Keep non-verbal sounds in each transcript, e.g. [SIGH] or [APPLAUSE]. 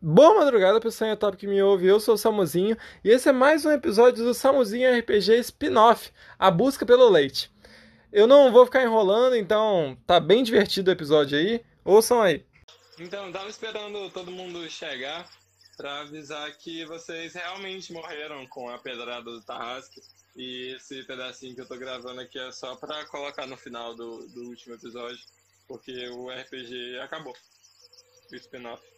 Boa madrugada, pessoal top que me ouve. Eu sou o Samuzinho e esse é mais um episódio do Samuzinho RPG Spin-off A Busca pelo Leite. Eu não vou ficar enrolando, então tá bem divertido o episódio aí. Ouçam aí. Então, tava esperando todo mundo chegar pra avisar que vocês realmente morreram com a pedrada do Tarrasque. E esse pedacinho que eu tô gravando aqui é só pra colocar no final do, do último episódio, porque o RPG acabou. O spin-off.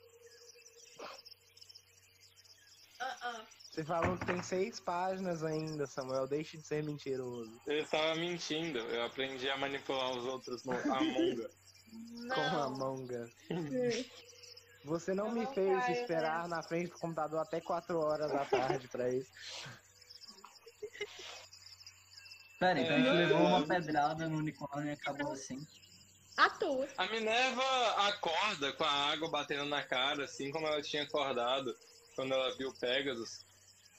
Você falou que tem seis páginas ainda, Samuel. Deixe de ser mentiroso. Eu estava mentindo, eu aprendi a manipular os outros no Among Us. Com a monga. Você não me fez esperar na frente do computador até 4 horas da tarde pra isso. Pera, então a gente É. levou uma pedrada no unicórnio e acabou assim. À toa. A Minerva acorda com a água batendo na cara, assim como ela tinha acordado quando ela viu Pegasus.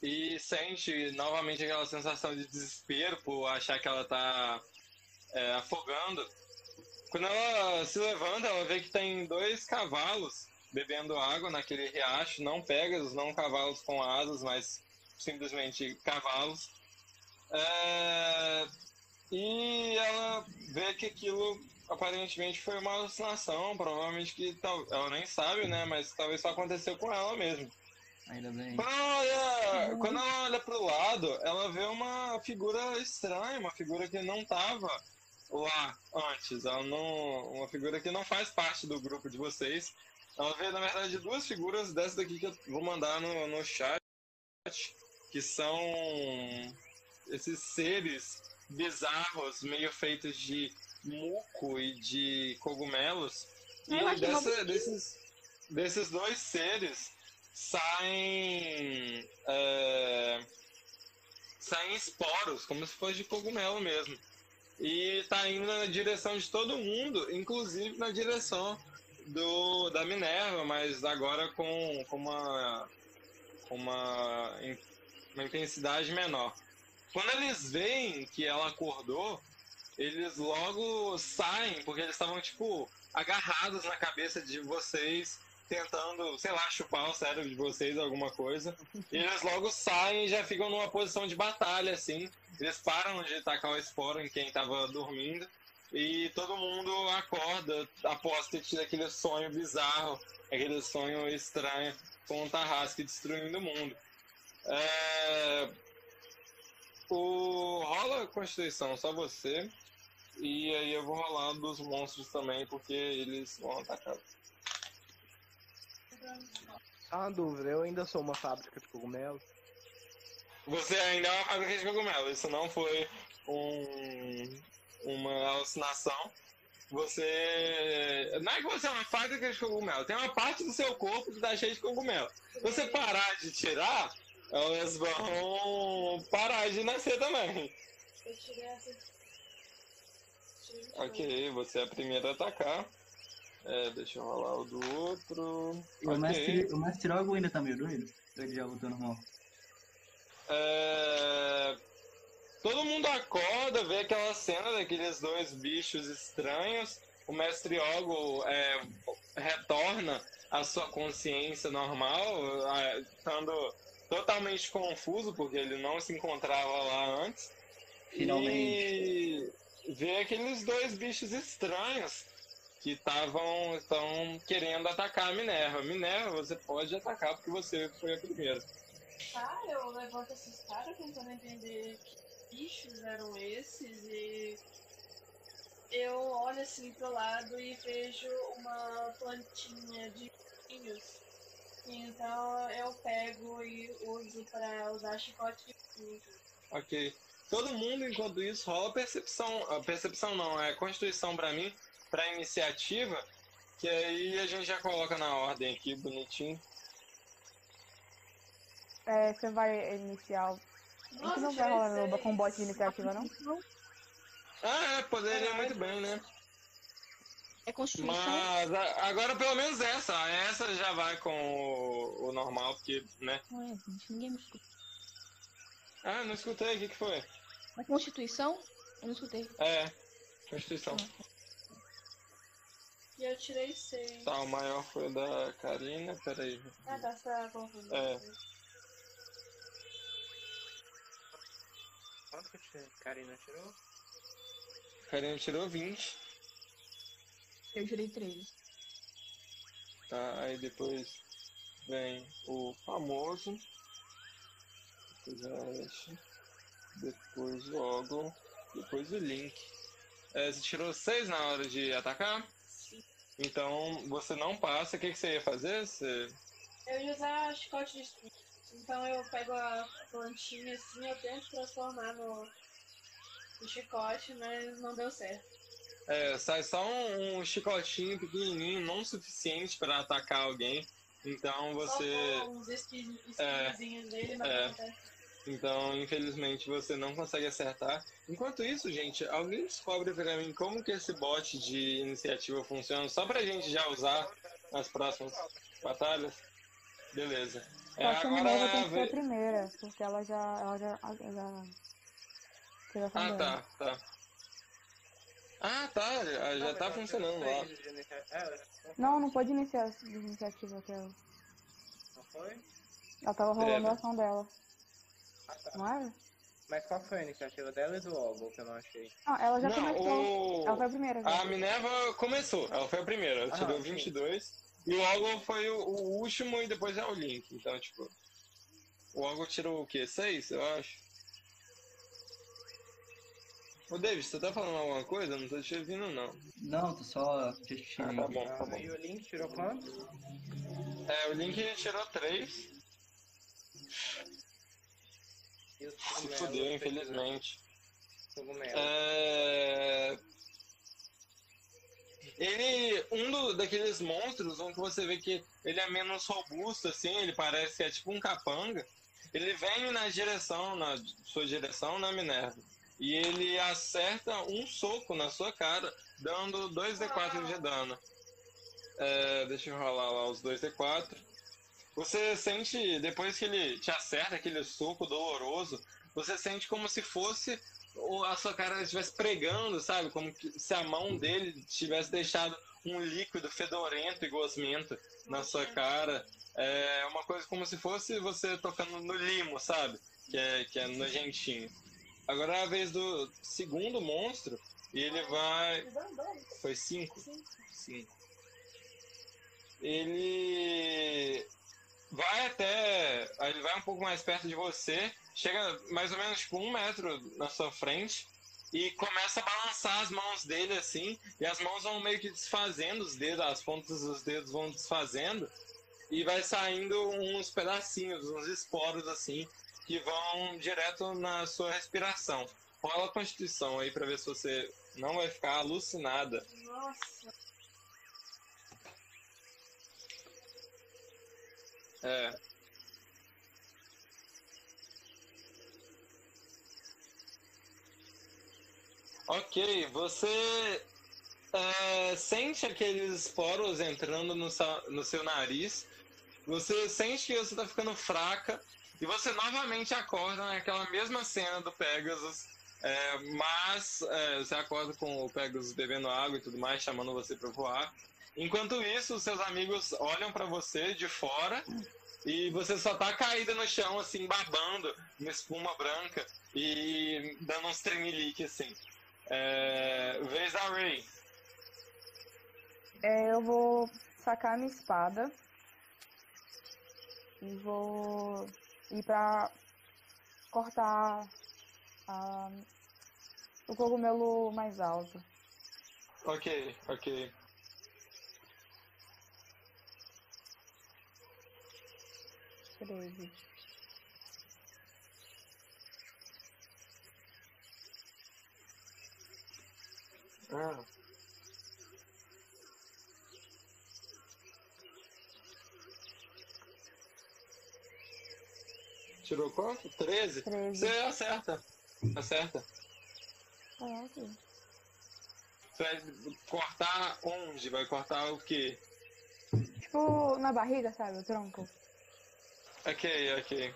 E sente novamente aquela sensação de desespero por achar que ela tá é, afogando. Quando ela se levanta, ela vê que tem dois cavalos bebendo água naquele riacho, não Pegasus, não cavalos com asas, mas simplesmente cavalos. É, E ela vê que aquilo aparentemente foi uma alucinação, provavelmente que tal, ela nem sabe, né? Mas talvez só aconteceu com ela mesmo. Ainda bem. Quando ela olha, quando ela olha pro lado, ela vê uma figura estranha, uma figura que não tava lá antes. Ela não, uma figura que não faz parte do grupo de vocês. Ela vê, na verdade, duas figuras dessa daqui que eu vou mandar no, no chat, que são esses seres bizarros, meio feitos de muco e de cogumelos. E Eu dessa- desses, desses dois seres saem. é, saem esporos, como se fosse de cogumelo mesmo. E tá indo na direção de todo mundo, inclusive na direção do, da Minerva, mas agora com, com uma, uma, uma intensidade menor. Quando eles veem que ela acordou, eles logo saem, porque eles estavam, tipo, agarrados na cabeça de vocês, tentando, sei lá, chupar o cérebro de vocês, alguma coisa. E eles logo saem e já ficam numa posição de batalha, assim. Eles param de tacar o esporo em quem tava dormindo. E todo mundo acorda após ter tido aquele sonho bizarro, aquele sonho estranho com o Tarrasque destruindo o mundo. É... O... Rola a Constituição, só você. E aí eu vou rolar dos monstros também, porque eles vão atacar. Só uma dúvida, eu ainda sou uma fábrica de cogumelos. Você ainda é uma fábrica de cogumelo, isso não foi um, uma alucinação. Você. Não é que você é uma fábrica de cogumelo, tem uma parte do seu corpo que tá cheia de cogumelo. Se você parar de tirar, elas vão parar de nascer também. Eu tirei essa. Ok, você é a primeira a atacar. É, deixa eu rolar o do outro. E o mestre, o mestre Logo ainda tá meio doido? Ele já voltou normal? É, Todo mundo acorda, vê aquela cena daqueles dois bichos estranhos. O mestre Ogo é, retorna à sua consciência normal, ah, estando totalmente confuso, porque ele não se encontrava lá antes. Finalmente. E vê aqueles dois bichos estranhos que estavam estão querendo atacar a Minerva. Minerva, você pode atacar porque você foi a primeira. Tá, eu levanto esses caras tentando entender que bichos eram esses e eu olho assim pro lado e vejo uma plantinha de pinhos. Então eu pego e uso pra usar chicote de pinho. Ok. Todo mundo, enquanto isso, rola percepção. ah, Percepção não, é constituição pra mim, pra iniciativa, que aí a gente já coloca na ordem aqui, bonitinho. É, você vai iniciar. A gente não vai rolar no combate de iniciativa, não? Ah, é, poderia muito bem, né? É Constituição? Mas agora pelo menos essa. Essa já vai com o, o normal, porque, né? Ué, gente, ninguém me escuta. Ah, não escutei, o que, que foi? É Constituição? Eu não escutei. É, constituição. E eu tirei 6. Tá, o maior foi o da Karina, peraí. Ah, tá, tá confundindo. É. Quanto que eu tirei? Karina tirou? Karina tirou 20. Eu tirei 3. Tá, aí depois vem o famoso. Depois a Ashe. Depois o Oglon. Depois o Link. É, você tirou 6 na hora de atacar? Então você não passa. O que, que você ia fazer? Você... Eu ia usar chicote de espinho. Então eu pego a plantinha assim, eu tento transformar no, no chicote, mas não deu certo. É, sai só um, um chicotinho pequenininho, não suficiente para atacar alguém. Então você. Só uns espinhos É, dele, mas é. não acontece. Então, infelizmente, você não consegue acertar. Enquanto isso, gente, alguém descobre pra mim como que esse bot de iniciativa funciona, só pra gente já usar nas próximas batalhas? Beleza. É, Eu acho que a Minerva tem que ser a primeira, porque ela já. Ela já. Ela já... a Ah, tá, tá. Ah, tá, já, já tá funcionando lá. É, Não, não pode iniciar essa iniciativa até ela. não foi? Ela tava rolando Treva. a ação dela, Ah, tá. não era? Mas qual foi a iniciativa dela e do Ogle que eu não achei? Ah, ela já Não, começou. o... Ela foi a primeira. já. A Minerva começou, ela foi a primeira, ela Ah, tirou sim. 22. E o Ogle foi o, o último e depois é o Link. Então, tipo. O Ogle tirou o quê? 6, eu acho. Ô, David, você tá falando alguma coisa? Eu não tô te ouvindo, não. Não, tô só Ah, gesticando. tá bom, tá Ah, bom. e o Link tirou quanto? É, o Link tirou 3. E os Se fudeu, infelizmente. Cogumelo. É... Ele, um do- daqueles monstros, um que você vê que ele é menos robusto, assim, ele parece que é tipo um capanga. Ele vem na direção, na sua direção, na Minerva. E ele acerta um soco na sua cara, dando 2d4 de dano. É, deixa eu rolar lá os 2d4. Você sente, depois que ele te acerta aquele soco doloroso, você sente como se fosse a sua cara estivesse pregando, sabe? Como se a mão dele tivesse deixado um líquido fedorento e gosmento na sua cara. É uma coisa como se fosse você tocando no limo, sabe? Que é, que é nojentinho. Agora é a vez do segundo monstro e ele vai. Foi cinco? Cinco. Ele vai até. Ele vai um pouco mais perto de você, chega mais ou menos tipo um metro na sua frente e começa a balançar as mãos dele assim, e as mãos vão meio que desfazendo os dedos, as pontas dos dedos vão desfazendo e vai saindo uns pedacinhos, uns esporos assim, que vão direto na sua respiração. Rola a constituição aí pra ver se você não vai ficar alucinada. Nossa. É. Ok, você é, sente aqueles poros entrando no, no seu nariz. Você sente que você está ficando fraca. E você novamente acorda naquela mesma cena do Pegasus. é, mas é, você acorda com o Pegasus bebendo água e tudo mais, chamando você para voar. Enquanto isso, os seus amigos olham para você de fora e você só tá caída no chão, assim, babando, uma espuma branca e dando uns tremelique, assim. É... Vez da Ray. É, eu vou sacar minha espada e vou ir pra cortar a- o cogumelo mais alto. Ok, ok. Treze. Ah. Tirou quanto? 13? Treze. Você acerta. Acerta. Ok. Você vai cortar onde? Vai cortar o quê? Tipo, na barriga, sabe? O tronco. Ok, ok.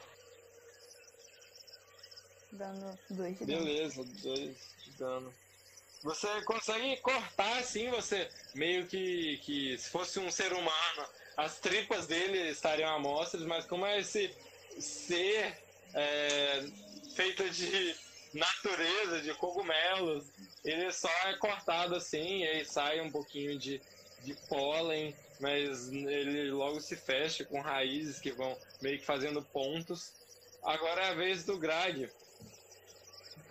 Dando dois de dano. Beleza, dois de dano. você consegue cortar assim, você meio que, que se fosse um ser humano, as tripas dele estariam amostras, mas como é esse ser é, feito de [LAUGHS] natureza, de cogumelos, ele só é cortado assim, e aí sai um pouquinho de, de pólen, mas ele logo se fecha com raízes que vão meio que fazendo pontos. Agora é a vez do Grag.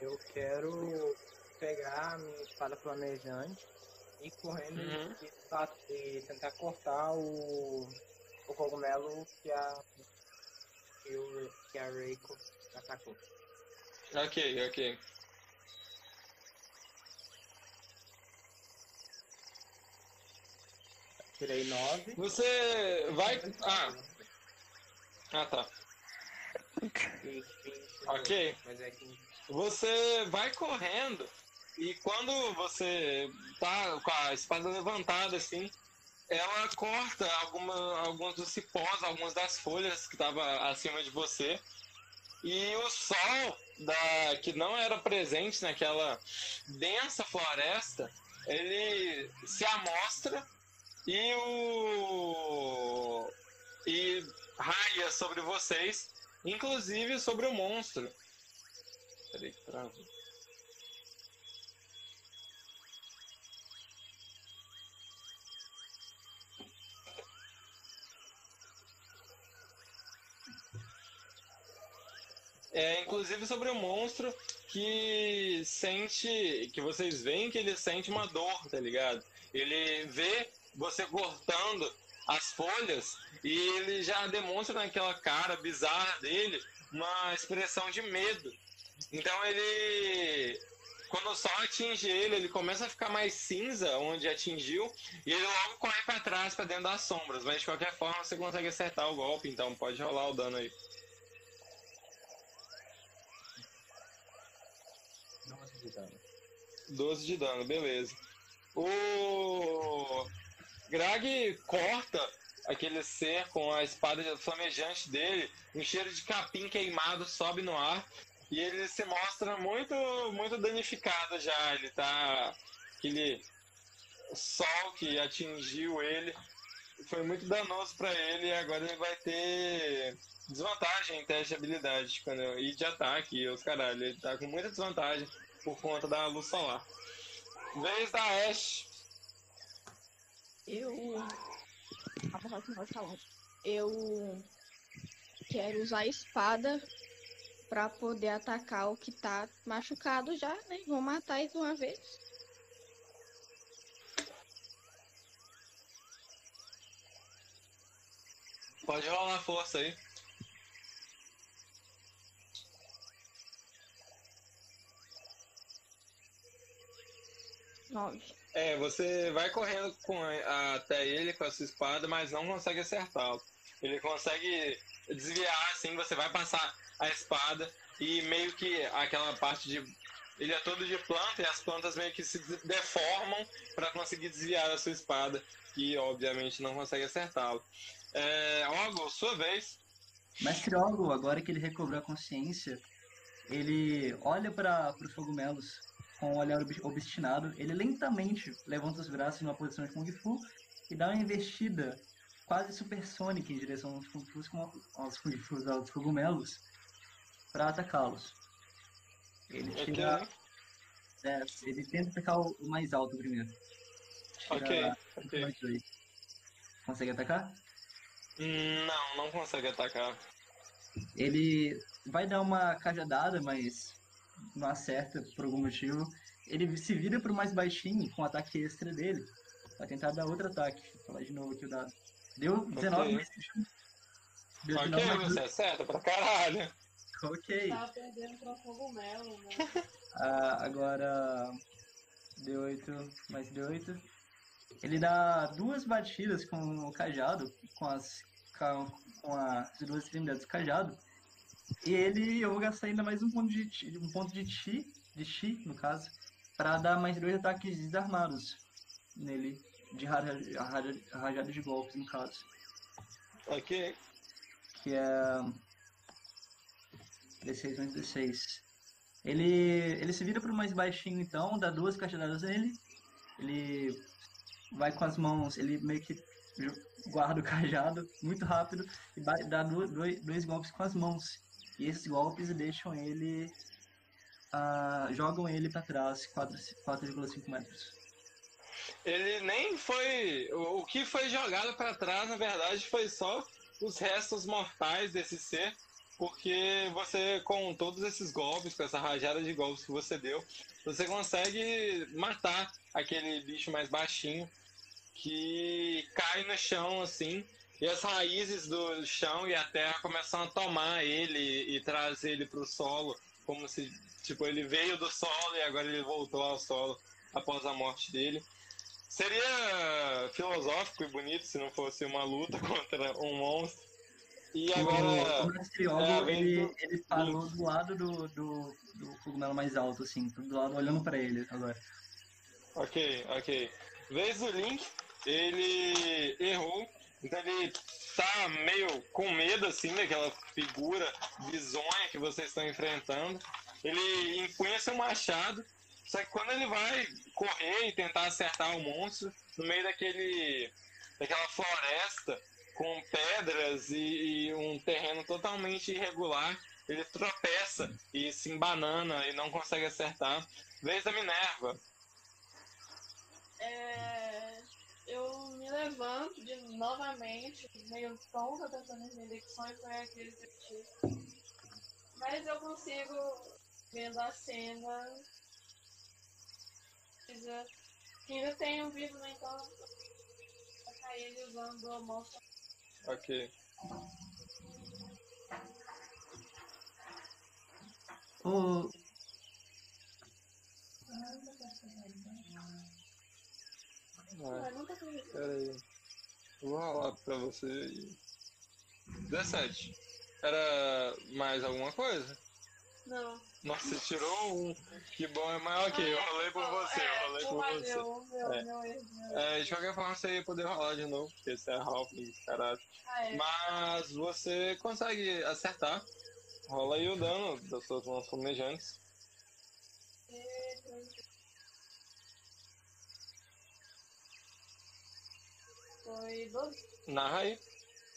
Eu quero pegar a minha espada flamejante e correndo Uhum. e, e tentar cortar o, o cogumelo que a, que, o, que a Reiko atacou. Ok, ok. Tirei 9. Você vai. Ah, ah tá. Ok. Você vai correndo e quando você tá com a espada levantada assim, ela corta alguma, alguns dos cipós, algumas das folhas que estavam acima de você. E o sol da, que não era presente naquela densa floresta, ele se amostra e o e raia sobre vocês, inclusive sobre o monstro. Peraí que travou. É, inclusive sobre o monstro que sente. que vocês veem que ele sente uma dor, tá ligado? Ele vê você cortando as folhas e ele já demonstra naquela cara bizarra dele uma expressão de medo. Então ele. Quando o sol atinge ele, ele começa a ficar mais cinza onde atingiu e ele logo corre pra trás, pra dentro das sombras. Mas de qualquer forma você consegue acertar o golpe, então pode rolar o dano aí. Nossa, de dano. 12 de dano, beleza. O Grag corta aquele ser com a espada flamejante dele, um cheiro de capim queimado sobe no ar e ele se mostra muito muito danificado já. Ele tá aquele sol que atingiu ele foi muito danoso pra ele e agora ele vai ter desvantagem em teste de habilidade quando, e de ataque os caralho. Ele tá com muita desvantagem por conta da luz solar. Vez da Ash. Eu. Apesar que não vai falar. Eu quero usar a espada pra poder atacar o que tá machucado já, né? Vou matar ele de uma vez. Pode rolar força aí. Nove. É, você vai correndo com até ele com a sua espada, mas não consegue acertá-lo. Ele consegue desviar, assim, você vai passar a espada e meio que aquela parte de. Ele é todo de planta e as plantas meio que se deformam para conseguir desviar a sua espada, que obviamente não consegue acertá-lo. É, Ogo, sua vez. Mestre Ogo, agora que ele recobrou a consciência, ele olha para os cogumelos com um olhar ob- obstinado. Ele lentamente levanta os braços numa posição de Kung Fu e dá uma investida quase supersônica em direção aos Kung Fus, com- aos Kung Fus, aos cogumelos, para atacá-los. Ele tira Ok, 10. Ele tenta atacar o mais alto primeiro. Tira ok, ok. mais dois. Consegue atacar? Não, não consegue atacar. Ele vai dar uma cajadada, mas não acerta por algum motivo. Ele se vira pro mais baixinho com o ataque extra dele. Vai tentar dar outro ataque. Vou falar de novo aqui o dado. Deu 19 Ok. mais 21. Deu Ok, 19 mais você acerta pra caralho. Ok. Tava perdendo pra cogumelo, né? [LAUGHS] Ah, agora. D8 mais D8. Ele dá duas batidas com o cajado, com as, com, com as duas extremidades do cajado. E ele, eu vou gastar ainda mais um ponto de chi, um ponto de chi, de chi, no caso, para dar mais dois ataques desarmados nele, de raja- raja- rajada de golpes, no caso. Ok. Que é. D6 mais D6. Ele, ele se vira pro mais baixinho então, dá duas cachetadas nele. Ele vai com as mãos, ele meio que guarda o cajado muito rápido e dá do- dois, dois golpes com as mãos. E esses golpes deixam ele. ah, jogam ele pra trás 4 4,5 metros. Ele nem foi. O que foi jogado pra trás, na verdade, foi só os restos mortais desse ser. Porque você, com todos esses golpes, com essa rajada de golpes que você deu, você consegue matar aquele bicho mais baixinho que cai no chão assim. E as raízes do chão e a terra começam a tomar ele e trazer ele pro solo, como se tipo ele veio do solo e agora ele voltou ao solo após a morte dele. Seria filosófico e bonito se não fosse uma luta [LAUGHS] contra um monstro. E O, agora. o mestre Yogo, é, ele, do- ele parou do lado do, do, do cogumelo mais alto, assim, do lado olhando pra ele agora. Ok, ok. Vez do Link, ele errou, então ele tá meio com medo assim daquela figura bizonha que vocês estão enfrentando. Ele empunha seu machado, só que quando ele vai correr e tentar acertar o monstro, no meio daquele daquela floresta com pedras e, e um terreno totalmente irregular, ele tropeça e se embanana e não consegue acertar. Vez da Minerva, É, eu me levanto de novamente, meio tonta, tentando entender que sonho foi aquele que eu tive. Mas eu consigo, vendo a cena, precisa- que ainda tem um vivo, né? Então, atacar ele usando a mostra. Ok. O, Vai, nunca isso. pera aí. Eu Vou rolar pra você aí. 17. Era mais alguma coisa? Não. Nossa, você tirou um. Que bom, é mais ok. Eu rolei por você, eu rolei por É, você. É. É, de qualquer forma, você ia poder rolar de novo, porque você é Halfling, caralho. É. Mas você consegue acertar. Rola aí o dano das suas mãos flamejantes. Foi 12. Narra aí.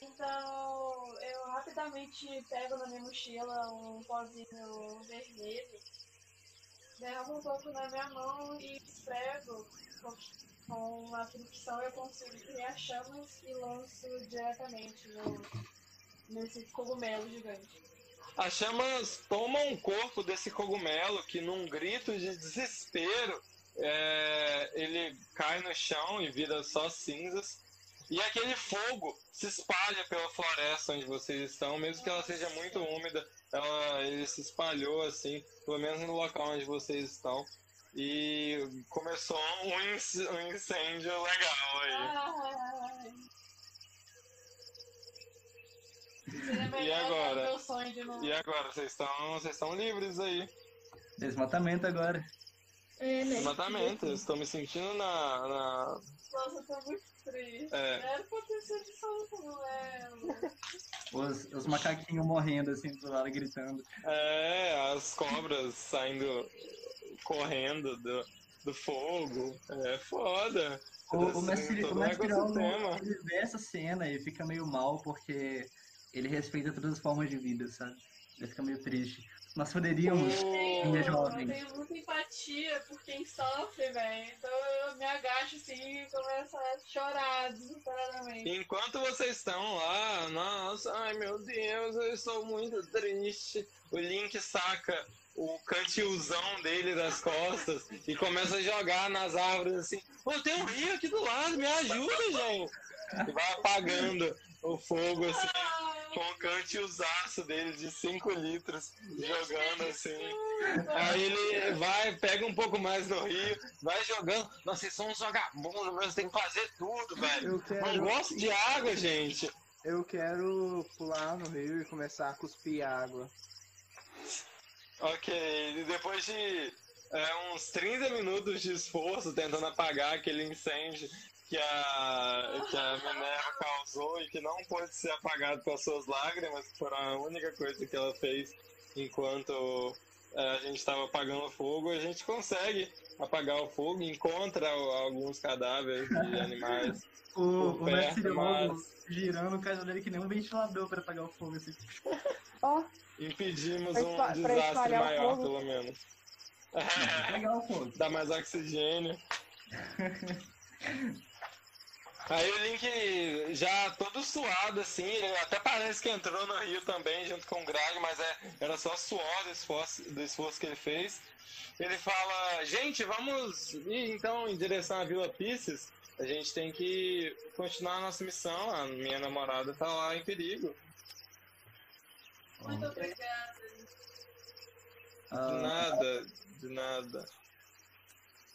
Então, eu rapidamente pego na minha mochila um pozinho vermelho, derramo um pouco na minha mão e esfrego com, com a fricção eu consigo criar chamas e lanço diretamente no, nesse cogumelo gigante. As chamas tomam o corpo desse cogumelo que, num grito de desespero, é, ele cai no chão e vira só cinzas. E aquele fogo se espalha pela floresta onde vocês estão, mesmo que ela seja muito úmida, ela, ele se espalhou assim, pelo menos no local onde vocês estão. E começou um, inc- um incêndio legal aí. Ai. E agora? de novo. E agora, vocês estão, vocês estão livres aí. desmatamento agora. É, né? Exatamente, eu estou me sentindo na- na, Nossa, eu tô muito triste. É. Era pra ter sido só cogumelo. Os, os macaquinhos morrendo assim do lado, gritando. É, as cobras saindo, correndo do, do fogo. É foda. O, o Assim, mestre, todo o mestre ele vê essa cena e fica meio mal porque ele respeita todas as formas de vida, sabe? Ele fica meio triste. Nós poderíamos, minha eu jovem. tenho muita empatia por quem sofre, velho. Então eu me agacho assim e começo a chorar desesperadamente. Enquanto vocês estão lá, nossa, ai meu Deus, eu estou muito triste. O Link saca o cantilzão dele das costas e começa a jogar nas árvores assim. Pô, tem um rio aqui do lado, me ajuda, gente. E vai apagando o fogo assim. com o cantilzaço dele de 5 litros, jogando assim. Aí ele vai, pega um pouco mais no rio, vai jogando. Nossa, vocês são uns vagabundos, mas tem que fazer tudo, velho. Eu Não quero, gosto de água, gente. eu quero pular no rio e começar a cuspir água. Ok, e depois de é, uns 30 minutos de esforço tentando apagar aquele incêndio que a, que a Minerva causou e que não pôde ser apagado com as suas lágrimas, que foram a única coisa que ela fez enquanto é, a gente estava apagando fogo, a gente consegue apagar o fogo, encontra alguns cadáveres de animais. O, o Por mestre mas- girando o cajado dele que nem um ventilador pra apagar o fogo, assim. [LAUGHS] Ó, Impedimos Pra um desastre o maior, fogo. pelo menos. O. [LAUGHS] Dá mais oxigênio. [LAUGHS] Aí o Link já todo suado, assim, até parece que entrou no rio também, junto com o Greg, mas é, era só suor do esforço, do esforço que ele fez. Ele fala, gente, vamos ir então em direção à Vila Pisces. A gente tem que continuar a nossa missão. A minha namorada tá lá em perigo. Muito obrigada. De nada, de nada.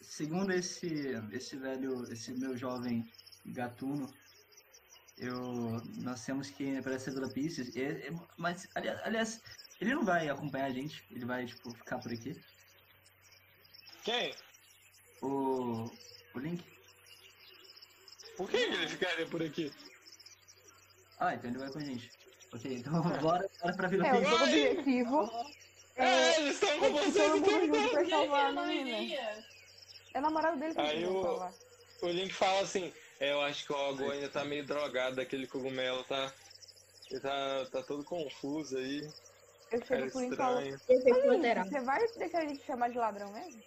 segundo esse, esse velho, esse meu jovem gatuno, eu, nós temos que ir para essa Vila Pisces, e- e- mas, aliás, aliás, ele não vai acompanhar a gente, ele vai, tipo, ficar por aqui. Quem? O, o Link? Por que ele ficaria por aqui? Ah, então ele vai com a gente. Ok, então [LAUGHS] bora, bora pra Vila é, o Pisces. seu objetivo É, é, eles estão com é vocês o tempo a eu iria? É o namorado dele que Aí precisa o- salvar. O Link fala assim, é, eu acho que o Ogo ainda tá meio drogado daquele cogumelo, tá? Ele tá, tá todo confuso aí. Eu chego por ele e falo, estranho. Efeito "Olha, colateral. você vai deixar ele te chamar de ladrão mesmo?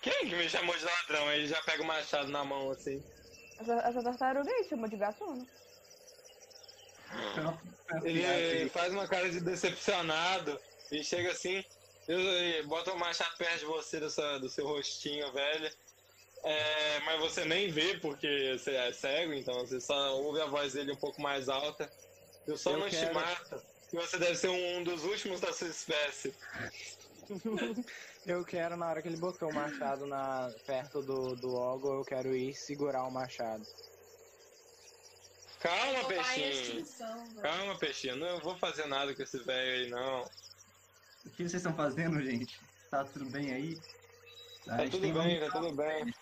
Quem que me chamou de ladrão? Aí ele já pega o machado na mão, assim. Essa, essa tartaruga aí chamou de gatuno. Ele faz uma cara de decepcionado e chega assim, bota o machado perto de você, do seu, do seu rostinho, velho. É, mas você nem vê porque você é cego, então você só ouve a voz dele um pouco mais alta. Eu só Eu não te quero- mato. E você deve ser um dos últimos da sua espécie. [LAUGHS] Eu quero, na hora que ele botou o machado na, perto do, do Ogo, eu quero ir segurar o machado. Calma, peixinho. extinção. Calma, peixinho. Não vou fazer nada com esse velho aí, não. O que vocês estão fazendo, gente? Tá tudo bem aí? Tá tudo bem, tá tudo bem.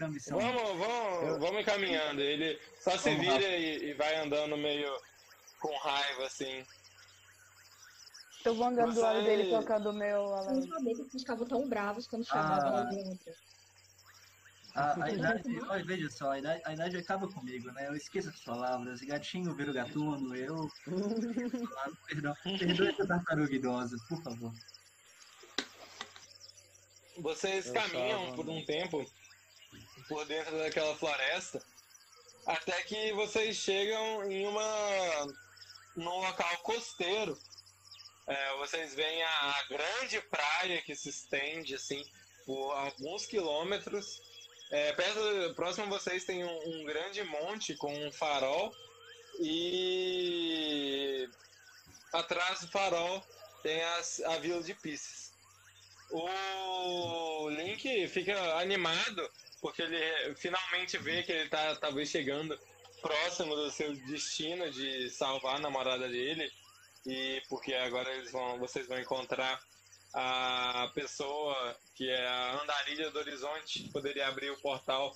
A missão. Vamos, vamos, vamos encaminhando. Ele só se Vamos, vira e, e vai andando meio com raiva, assim. Eu vou andando do lado Você- dele tocando o meu alarme. sabia que ficavam tão bravos quando chamavam Ah. alguém outro. A, a idade, olha, veja só, a idade, a idade acaba comigo, né? Eu esqueço as palavras. Gatinho vira o gatuno, eu. Ah, [LAUGHS] Perdão, perdoe essa tartaruga idosa, por favor. Vocês Eu caminham tava, por um tempo por dentro daquela floresta até que vocês chegam em uma num local costeiro. É, vocês veem a, a grande praia que se estende assim por alguns quilômetros. É, perto, próximo a vocês tem um, um grande monte com um farol e atrás do farol tem as- a vila de Pisces. O Link fica animado porque ele finalmente vê que ele tá talvez chegando próximo do seu destino de salvar a namorada dele e porque agora eles vão, vocês vão encontrar a pessoa que é a andarilha do horizonte que poderia abrir o portal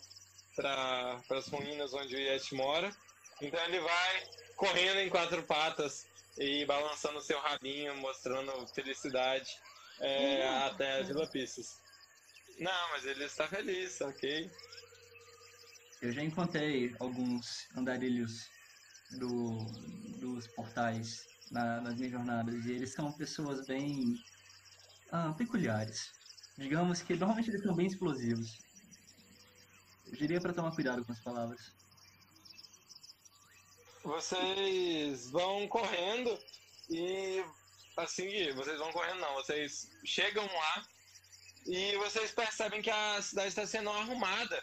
para as ruínas onde o Yeti mora. Então ele vai correndo em quatro patas e balançando seu rabinho, mostrando felicidade é, até a Vila Pisces. Não, mas ele está feliz, ok? Eu já encontrei alguns andarilhos do, dos portais na- nas minhas jornadas e eles são pessoas bem ah, peculiares. Digamos que normalmente eles são bem explosivos. Eu diria para tomar cuidado com as palavras. Vocês vão correndo e assim vocês vão correndo não, vocês chegam lá e vocês percebem que a cidade está sendo arrumada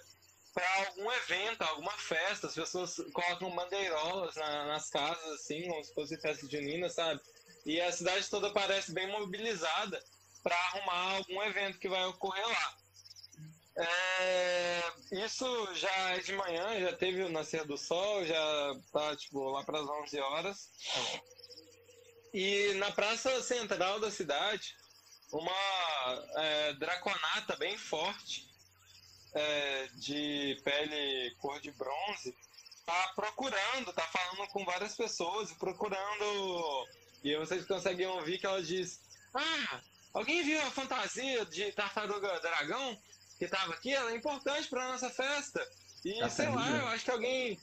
para algum evento, alguma festa. As pessoas colocam bandeirolas na- nas casas assim, como se fosse festa junina, sabe? E a cidade toda parece bem mobilizada para arrumar algum evento que vai ocorrer lá. É, isso já é de manhã, já teve o nascer do sol, já tá tipo lá para as 11 horas. E na praça central da cidade, uma é, draconata bem forte, é, de pele cor de bronze, tá procurando, tá falando com várias pessoas, procurando. E vocês conseguem ouvir que ela diz: Ah, alguém viu a fantasia de tartaruga dragão que tava aqui? Ela é importante pra nossa festa. E sei Tartaruga? lá, eu acho que alguém.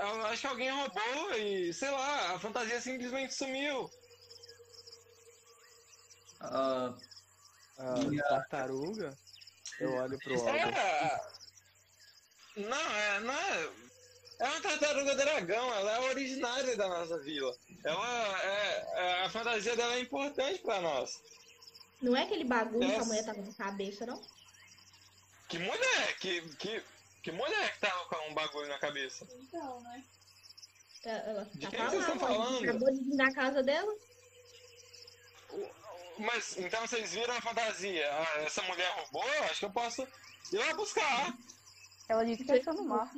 Eu acho que alguém roubou e, sei lá, a fantasia simplesmente sumiu. Ah, Ah, a- tartaruga? Eu olho pro Ogre. É. Não, é, não é. É uma tartaruga dragão, ela é originária da nossa vila. Ela é, é- a fantasia dela é importante pra nós. Não é aquele bagulho que a mulher tava na cabeça, não? Que mulher? Que, que, que mulher que tava com um bagulho na cabeça? Então, né? Ela, ela De tá quem vocês estão falando? falando? Acabou de vir na casa dela? Mas então vocês viram a fantasia? Ah, essa mulher roubou? Acho que eu posso ir lá buscar. Ela disse que achou no mar.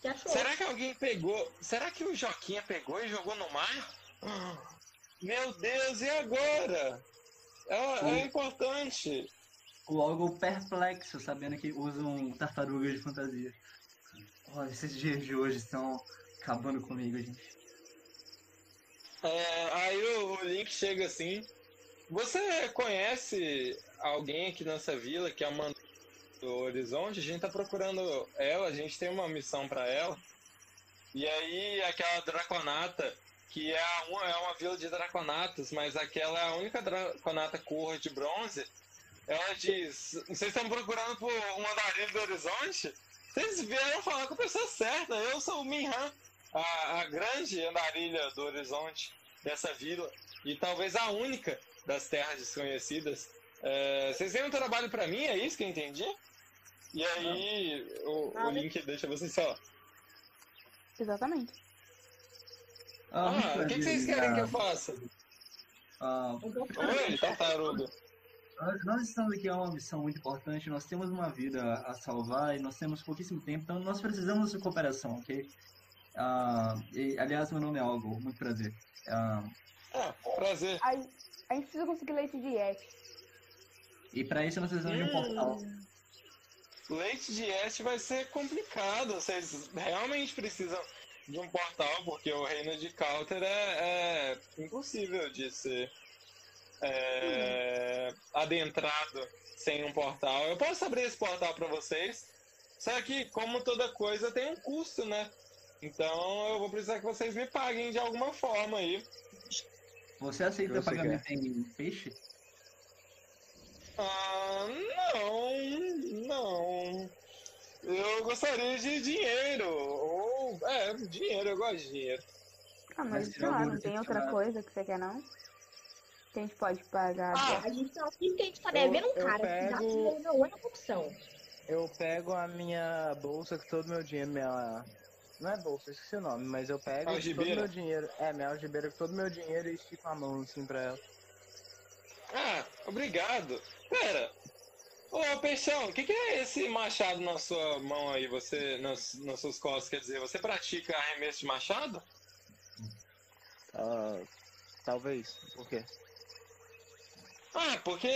Que achou? Será que alguém pegou? Será que o Joquinha pegou e jogou no mar? Meu Deus, e agora? Ela é importante. Logo perplexo, sabendo que usam tartarugas de fantasia. Olha, esses dias de hoje estão acabando comigo, gente. É, aí o, o Link chega assim. Você conhece alguém aqui nessa vila que é uma do Horizonte? A gente tá procurando ela, a gente tem uma missão pra ela. E aí aquela Draconata, que é, uma- é uma vila de Draconatas, mas aquela é a única Draconata cor de bronze. Ela diz: Vocês estão procurando por um andarilho do Horizonte? Vocês vieram falar com a pessoa certa. Eu sou o Minhan, a, a grande andarilha do Horizonte dessa vila. E talvez a única das terras desconhecidas. É, vocês têm um trabalho pra mim, é isso que eu entendi? E aí o, o Link deixa vocês falar. Exatamente. Ah, Ah, o que, que vocês querem que eu ah, faça? ah, Oi, tartaruga. Nós- Nós estamos aqui a uma missão muito importante, nós temos uma vida a salvar e nós temos pouquíssimo tempo, então nós precisamos de cooperação, ok? Ah, e, aliás, meu nome é Algo, muito prazer. Ah, Ah, prazer. A, a gente precisa conseguir leite de Yeti. e para isso nós precisamos de um portal. Leite de Este vai ser complicado. Vocês realmente precisam de um portal, porque o reino de Counter é, é impossível de ser é, adentrado sem um portal. Eu posso abrir esse portal para vocês, só que, como toda coisa, tem um custo, né? Então eu vou precisar que vocês me paguem de alguma forma aí. Você aceita Você pagamento em peixe? Ah, não, não. Eu gostaria de dinheiro. Ou. É, dinheiro, eu gosto de dinheiro. Ah, mas Mas sei lá, não tem outra coisa que você quer não? Que a gente pode pagar. Ah, A gente tá aqui porque a gente tá devendo um eu cara. que dá pego- é uma opção. Eu pego a minha bolsa com todo o meu dinheiro, minha. Não é bolsa, esqueci o nome, mas eu pego todo meu dinheiro. É, minha algibeira com todo o meu dinheiro e estico a mão assim pra ela. ah, obrigado. Pera. Ô, Peixão, o que, que é esse machado na sua mão aí, você, nas, nas suas costas? Quer dizer, você pratica arremesso de machado? Ah, talvez. Por quê? Ah, porque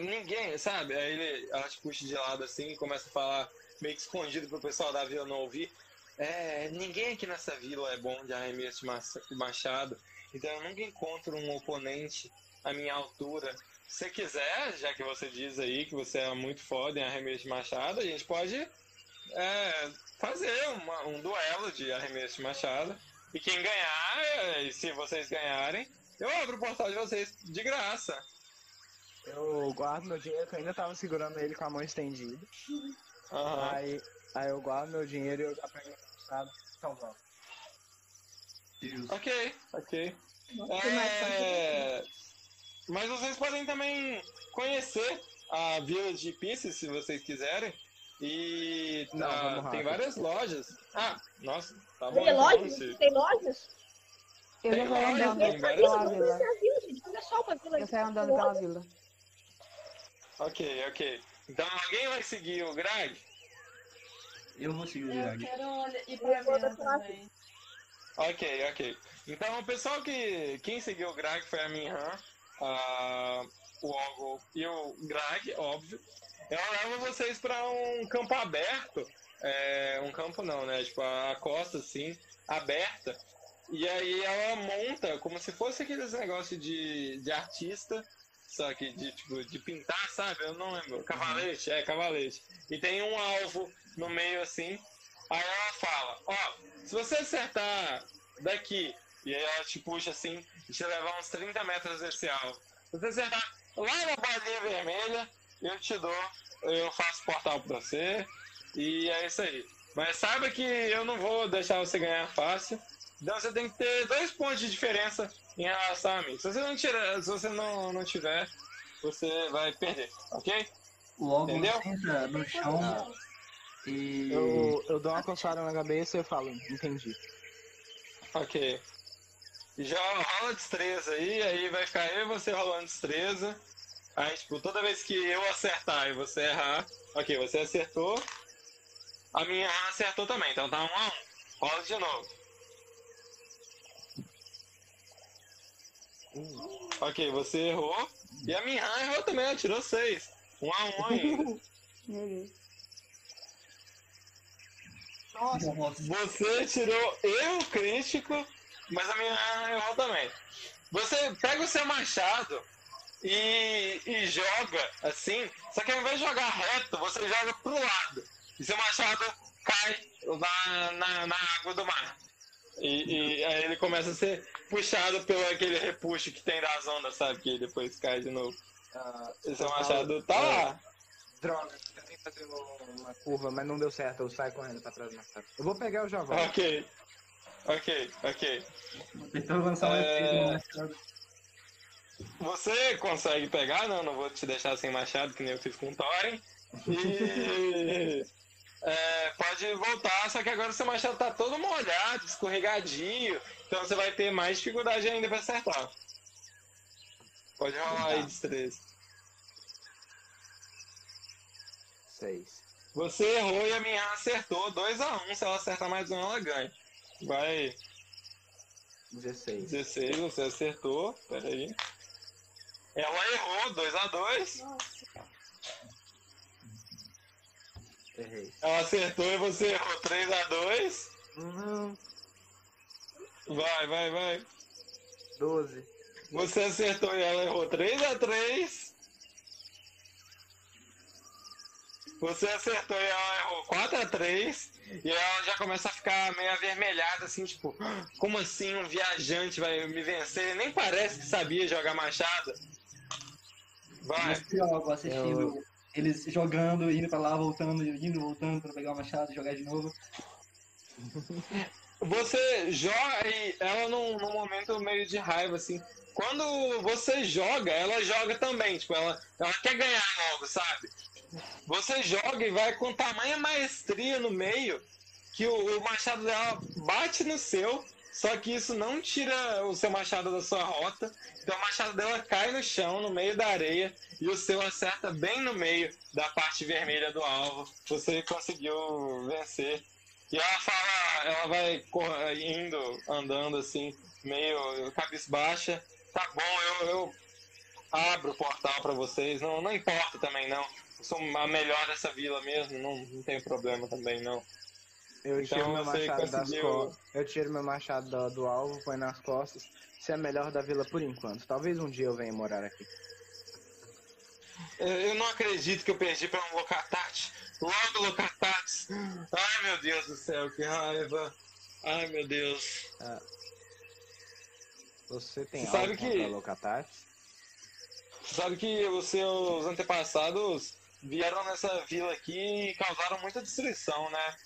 ninguém, sabe? Aí ele, te puxa de lado assim e começa a falar meio que escondido pro pessoal da vila não ouvir. É, ninguém aqui nessa vila é bom de arremesso de machado, então eu nunca encontro um oponente à minha altura. Se quiser, já que você diz aí que você é muito foda em arremesso de machado, a gente pode é, fazer uma- um duelo de arremesso de machado. E quem ganhar, é, se vocês ganharem, eu abro o portal de vocês de graça. Eu guardo meu dinheiro, que eu ainda tava segurando ele com a mão estendida. Aham. Aí, aí eu guardo meu dinheiro e eu já pego emprestado. Então vamos. Justo. Ok, ok. É... Mas vocês podem também conhecer a Vila de Pieces, se vocês quiserem. E Não, ah, vamos tem várias lojas. Ah, nossa, tá bom. Tem então, lojas? Tem lojas? Eu Tem já loja, andando vila. Eu saio andando pela vila. Ok, ok. Então alguém vai seguir o Greg? Eu vou seguir o Eu Drag. quero olhar, ir pra vila também. Ok, ok. Então o pessoal que. Quem seguiu o Greg foi a Minhan, a, o Ogo e o Greg, óbvio. Ela leva vocês pra um campo aberto. é, um campo não, né? Tipo, a costa assim, aberta. E aí ela monta como se fosse aqueles negócios de, de artista, só que de, tipo, de pintar, sabe? Eu não lembro. Cavalete, é, cavalete. E tem um alvo no meio assim. Aí ela fala, ó, se você acertar daqui, e aí ela te puxa assim, e te levar uns 30 metros desse alvo. Se você acertar lá na bolinha vermelha, eu te dou, eu faço portal pra você, e é isso aí. Mas saiba que eu não vou deixar você ganhar fácil. Então você tem que ter dois pontos de diferença em relação a mim. Se você não tirar, se você não, não tiver, você vai perder, ok? Logo Entendeu? senta no chão e. Eu, eu dou uma coçada na cabeça e eu falo, entendi. Ok. Já rola destreza aí, aí vai ficar eu e você rolando destreza. Aí, tipo, toda vez que eu acertar e você errar. Ok, você acertou. A minha acertou também, então tá um a um. Rola de novo. Ok, você errou. E a minha errou também, ela tirou seis. Um a um [LAUGHS] ainda. Meu Deus. Nossa, Você tirou eu crítico, mas a minha errou também. Você pega o seu machado e, e joga assim, só que ao invés de jogar reto, você joga pro lado. E seu machado cai na, na, na água do mar. E, e aí ele começa a ser puxado pelo aquele repuxo que tem das ondas, sabe? Que depois cai de novo. Ah, E seu machado tá lá. droga, tentei fazer uma curva, mas não deu certo, eu saio correndo pra trás do machado. Eu vou pegar o Javão. Ok. Ok, ok. tentou lançar É. machado. Você consegue pegar, não, não vou te deixar sem machado, que nem eu fiz com o Thorin. E [LAUGHS] é, pode voltar, só que agora o seu machado tá todo molhado, escorregadinho, então você vai ter mais dificuldade ainda pra acertar. Pode rolar aí destreza. Seis. Você errou e a minha acertou 2x1. Se ela acertar mais um, ela ganha. Vai 16. 16, você acertou. Pera aí. Ela errou 2x2. Nossa. Errei. Ela acertou e você errou 3x2. Não. Vai, vai, vai. 12. Você acertou e ela errou 3x3. Você acertou e ela errou 4x3. E ela já começa a ficar meio avermelhada, assim, tipo, como assim um viajante vai me vencer? Nem parece que sabia jogar machado. Vai. Mas pior, assistindo Eu- eles jogando, indo pra lá, voltando, indo, voltando pra pegar o machado, jogar de novo. Você joga e ela num, num momento meio de raiva, assim. Quando você joga, ela joga também. Tipo, ela, ela quer ganhar logo, sabe? Você joga e vai com tamanha maestria no meio que o, o machado dela bate no seu, só que isso não tira o seu machado da sua rota. Então o machado dela cai no chão, no meio da areia, e o seu acerta bem no meio da parte vermelha do alvo. Você conseguiu vencer. E ela fala, ela vai indo, andando assim, meio cabisbaixa. Tá bom, eu, eu abro o portal pra vocês, não, não importa também não. Eu sou a melhor dessa vila mesmo, não, não tem problema também não. Eu Então tiro meu machado conseguiu- costas. Eu tiro meu machado do, do alvo, põe nas costas. Você é a melhor da vila por enquanto. Talvez um dia eu venha morar aqui. Eu, eu não acredito que eu perdi pra um Locatate. Logo Locatate. Ai meu Deus do céu, que raiva. Ai meu Deus. Você tem Você sabe algo que- Locatartes? Você sabe que os seus antepassados vieram nessa vila aqui e causaram muita destruição, né?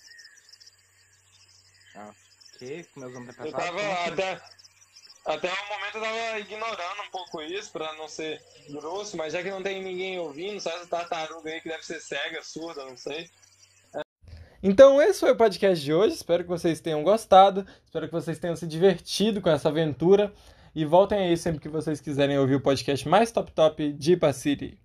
Que? Com meus Eu tava até. Até o momento eu tava ignorando um pouco isso pra não ser grosso, mas já que não tem ninguém ouvindo, só essa tartaruga aí que deve ser cega, surda, não sei. Então, esse foi o podcast de hoje. Espero que vocês tenham gostado. Espero que vocês tenham se divertido com essa aventura. E voltem aí sempre que vocês quiserem ouvir o podcast mais top top de Ipa City.